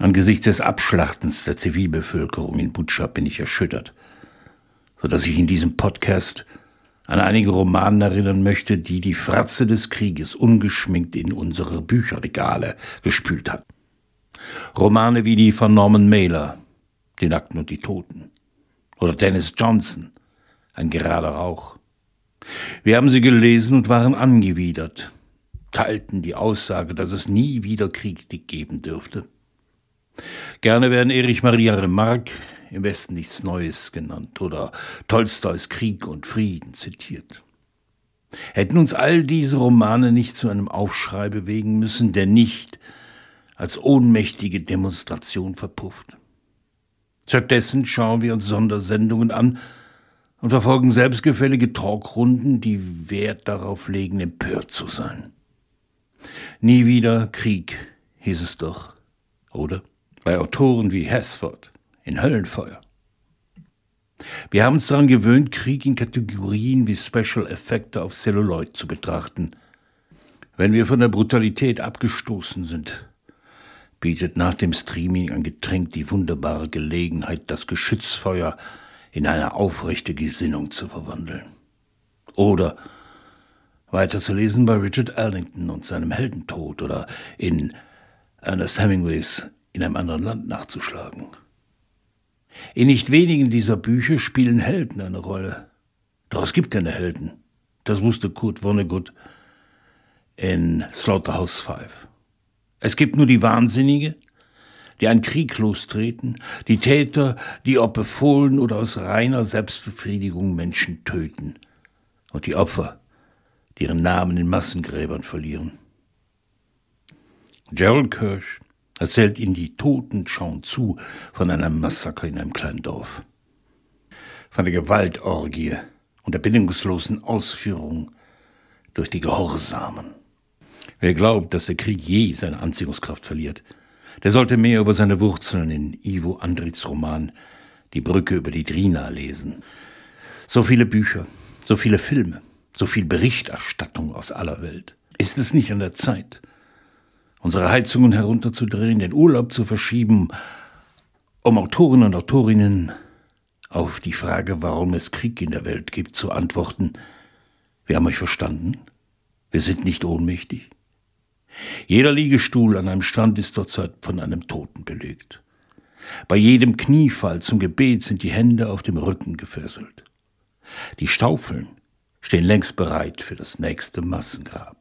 Angesichts des Abschlachtens der Zivilbevölkerung in Butscha bin ich erschüttert, so dass ich in diesem Podcast an einige Romanen erinnern möchte, die die Fratze des Krieges ungeschminkt in unsere Bücherregale gespült hat. Romane wie die von Norman Mailer, Die Nackten und die Toten, oder Dennis Johnson, Ein gerader Rauch. Wir haben sie gelesen und waren angewidert, teilten die Aussage, dass es nie wieder Krieg geben dürfte. Gerne werden Erich Maria Remarque im Westen nichts Neues genannt oder Tolstois Krieg und Frieden zitiert. Hätten uns all diese Romane nicht zu einem Aufschrei bewegen müssen, der nicht als ohnmächtige Demonstration verpufft. Stattdessen schauen wir uns Sondersendungen an und verfolgen selbstgefällige Talkrunden, die Wert darauf legen, empört zu sein. Nie wieder Krieg, hieß es doch, oder? Bei Autoren wie Hasford in Höllenfeuer. Wir haben uns daran gewöhnt, Krieg in Kategorien wie Special Effekte auf Celluloid zu betrachten. Wenn wir von der Brutalität abgestoßen sind, bietet nach dem Streaming ein Getränk die wunderbare Gelegenheit, das Geschützfeuer in eine aufrechte Gesinnung zu verwandeln. Oder weiterzulesen bei Richard Ellington und seinem Heldentod oder in Ernest Hemingways in einem anderen Land nachzuschlagen. In nicht wenigen dieser Bücher spielen Helden eine Rolle. Doch es gibt keine Helden. Das wusste Kurt Vonnegut in Slaughterhouse Five. Es gibt nur die Wahnsinnige, die einen Krieg lostreten, die Täter, die ob befohlen oder aus reiner Selbstbefriedigung Menschen töten, und die Opfer, die ihren Namen in Massengräbern verlieren. Gerald Kirsch erzählt ihn die Toten schauen zu von einem Massaker in einem kleinen Dorf. Von der Gewaltorgie und der bedingungslosen Ausführung durch die Gehorsamen. Wer glaubt, dass der Krieg je seine Anziehungskraft verliert, der sollte mehr über seine Wurzeln in Ivo Andrits Roman Die Brücke über die Drina lesen. So viele Bücher, so viele Filme, so viel Berichterstattung aus aller Welt. Ist es nicht an der Zeit, unsere Heizungen herunterzudrehen, den Urlaub zu verschieben, um Autorinnen und Autorinnen auf die Frage, warum es Krieg in der Welt gibt, zu antworten, wir haben euch verstanden, wir sind nicht ohnmächtig. Jeder Liegestuhl an einem Strand ist zurzeit von einem Toten belegt. Bei jedem Kniefall zum Gebet sind die Hände auf dem Rücken gefesselt. Die Staufeln stehen längst bereit für das nächste Massengrab.